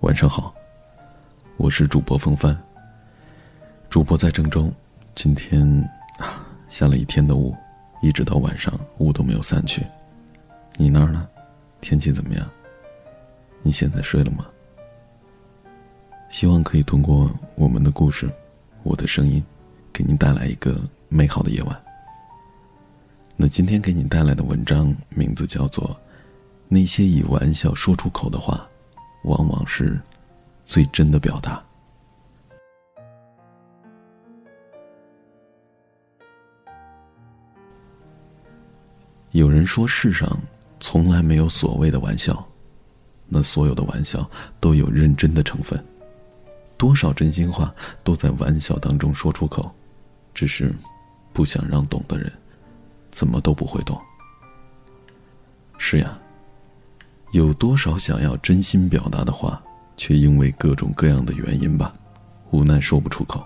晚上好，我是主播风帆。主播在郑州，今天啊下了一天的雾，一直到晚上雾都没有散去。你那儿呢？天气怎么样？你现在睡了吗？希望可以通过我们的故事，我的声音，给您带来一个美好的夜晚。那今天给你带来的文章名字叫做《那些以玩笑说出口的话》。往往是最真的表达。有人说，世上从来没有所谓的玩笑，那所有的玩笑都有认真的成分。多少真心话都在玩笑当中说出口，只是不想让懂的人怎么都不会懂。是呀。有多少想要真心表达的话，却因为各种各样的原因吧，无奈说不出口。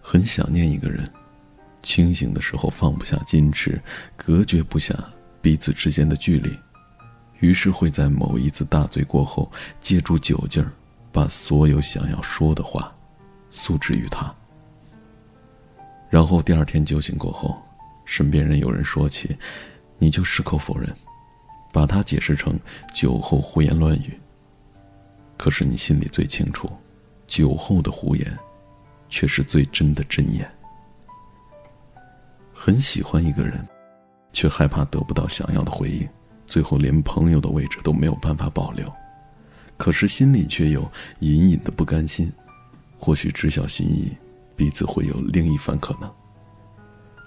很想念一个人，清醒的时候放不下矜持，隔绝不下彼此之间的距离，于是会在某一次大醉过后，借助酒劲儿，把所有想要说的话，诉之于他。然后第二天酒醒过后，身边人有人说起，你就矢口否认。把它解释成酒后胡言乱语。可是你心里最清楚，酒后的胡言，却是最真的真言。很喜欢一个人，却害怕得不到想要的回应，最后连朋友的位置都没有办法保留。可是心里却有隐隐的不甘心，或许知晓心意，彼此会有另一番可能。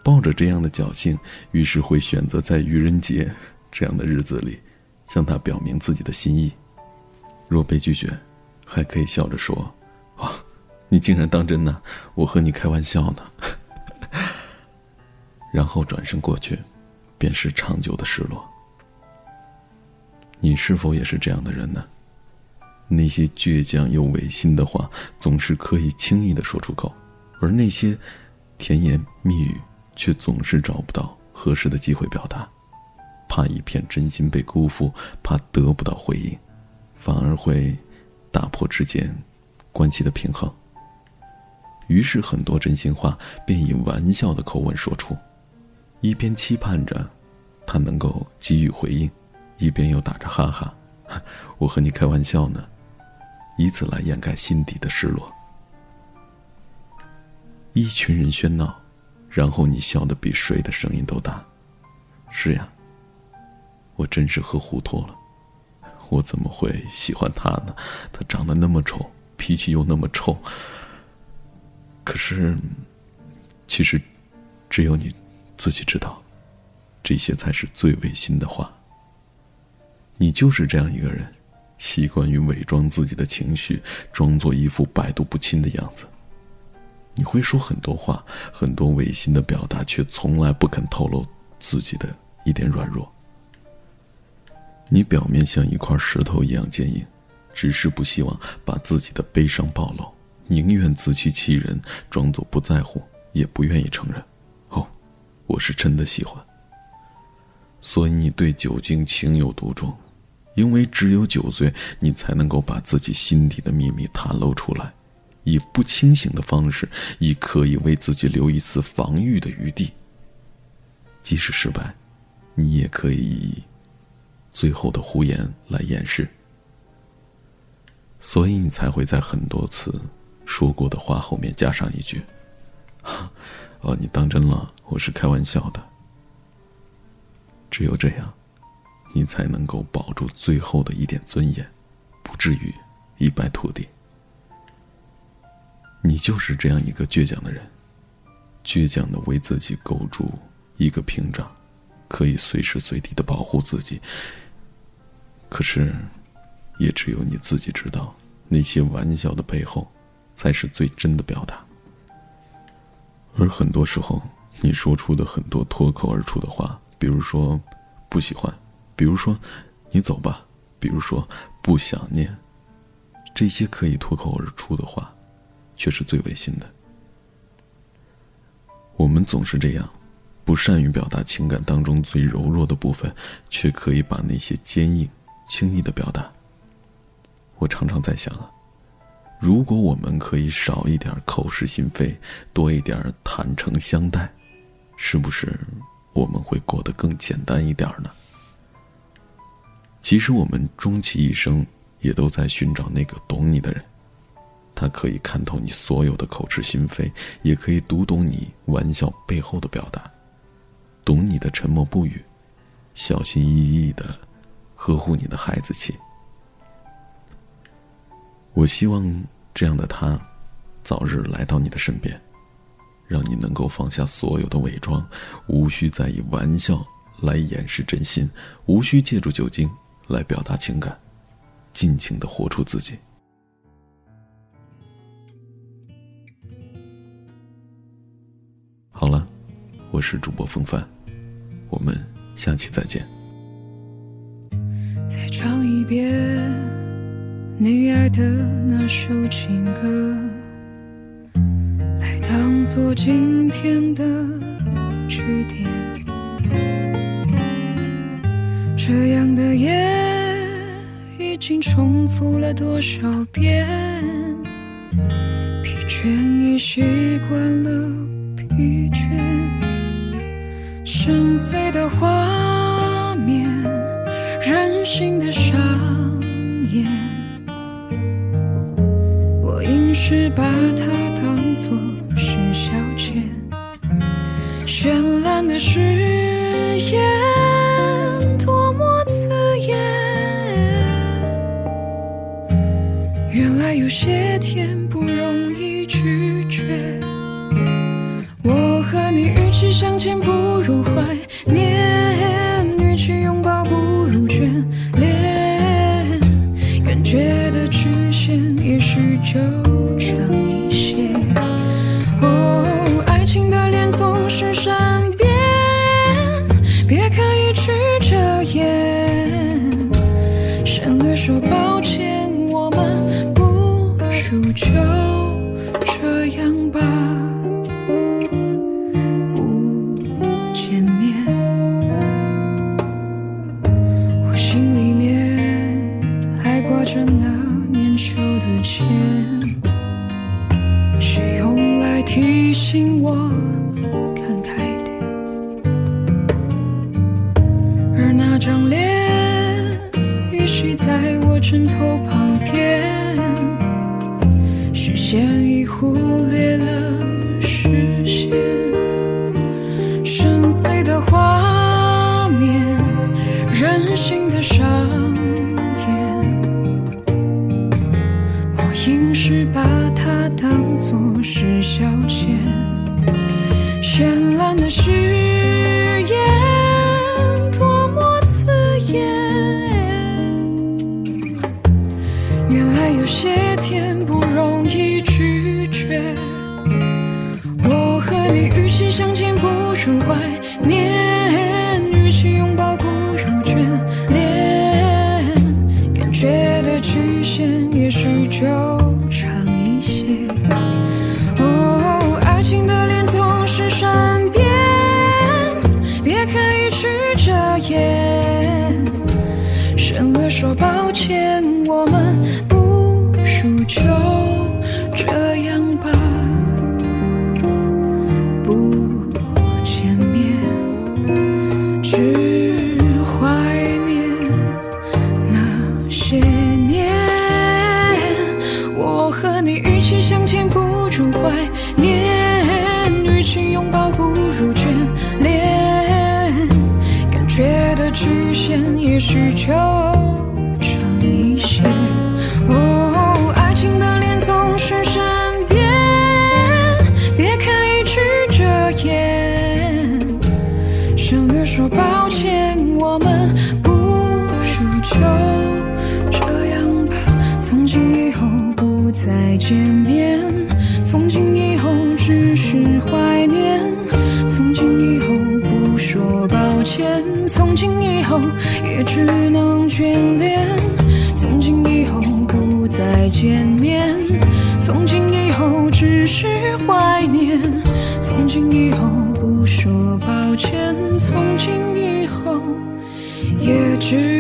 抱着这样的侥幸，于是会选择在愚人节。这样的日子里，向他表明自己的心意，若被拒绝，还可以笑着说：“哇，你竟然当真呢？我和你开玩笑呢。”然后转身过去，便是长久的失落。你是否也是这样的人呢？那些倔强又违心的话，总是可以轻易的说出口，而那些甜言蜜语，却总是找不到合适的机会表达。怕一片真心被辜负，怕得不到回应，反而会打破之间关系的平衡。于是，很多真心话便以玩笑的口吻说出，一边期盼着他能够给予回应，一边又打着哈哈：“我和你开玩笑呢。”以此来掩盖心底的失落。一群人喧闹，然后你笑得比谁的声音都大。是呀。我真是喝糊涂了，我怎么会喜欢他呢？他长得那么丑，脾气又那么臭。可是，其实，只有你自己知道，这些才是最违心的话。你就是这样一个人，习惯于伪装自己的情绪，装作一副百毒不侵的样子。你会说很多话，很多违心的表达，却从来不肯透露自己的一点软弱。你表面像一块石头一样坚硬，只是不希望把自己的悲伤暴露，宁愿自欺欺人，装作不在乎，也不愿意承认。哦，我是真的喜欢。所以你对酒精情有独钟，因为只有酒醉，你才能够把自己心底的秘密袒露出来，以不清醒的方式，以可以为自己留一丝防御的余地。即使失败，你也可以。最后的胡言来掩饰，所以你才会在很多次说过的话后面加上一句：“ 哦，你当真了？我是开玩笑的。”只有这样，你才能够保住最后的一点尊严，不至于一败涂地。你就是这样一个倔强的人，倔强的为自己构筑一个屏障，可以随时随地的保护自己。可是，也只有你自己知道，那些玩笑的背后，才是最真的表达。而很多时候，你说出的很多脱口而出的话，比如说“不喜欢”，比如说“你走吧”，比如说“不想念”，这些可以脱口而出的话，却是最违心的。我们总是这样，不善于表达情感当中最柔弱的部分，却可以把那些坚硬。轻易的表达，我常常在想啊，如果我们可以少一点口是心非，多一点坦诚相待，是不是我们会过得更简单一点呢？其实我们终其一生，也都在寻找那个懂你的人。他可以看透你所有的口是心非，也可以读懂你玩笑背后的表达，懂你的沉默不语，小心翼翼的呵护你的孩子气。我希望这样的他，早日来到你的身边，让你能够放下所有的伪装，无需再以玩笑来掩饰真心，无需借助酒精来表达情感，尽情的活出自己。好了，我是主播风帆，我们下期再见。别你爱的那首情歌，来当做今天的句点。这样的夜已经重复了多少遍，疲倦已习惯了。疲倦，深邃的画，心的上演。我硬是把它当作是消遣，绚烂的誓的曲线也许就长一些。哦，爱情的脸总是善变，别刻意去遮掩，省略说抱歉，我们不如就这样吧。张脸依稀在我枕头旁边，视线已忽略了视线，深邃的画面，任性的伤天。省略说抱歉我们不输球。需求长一些，哦，爱情的脸总是善变，别刻意去遮掩。省略说抱歉，我们不如就这样吧，从今以后不再见面，从今以后只是。也只能眷恋。从今以后不再见面，从今以后只是怀念。从今以后不说抱歉，从今以后也只。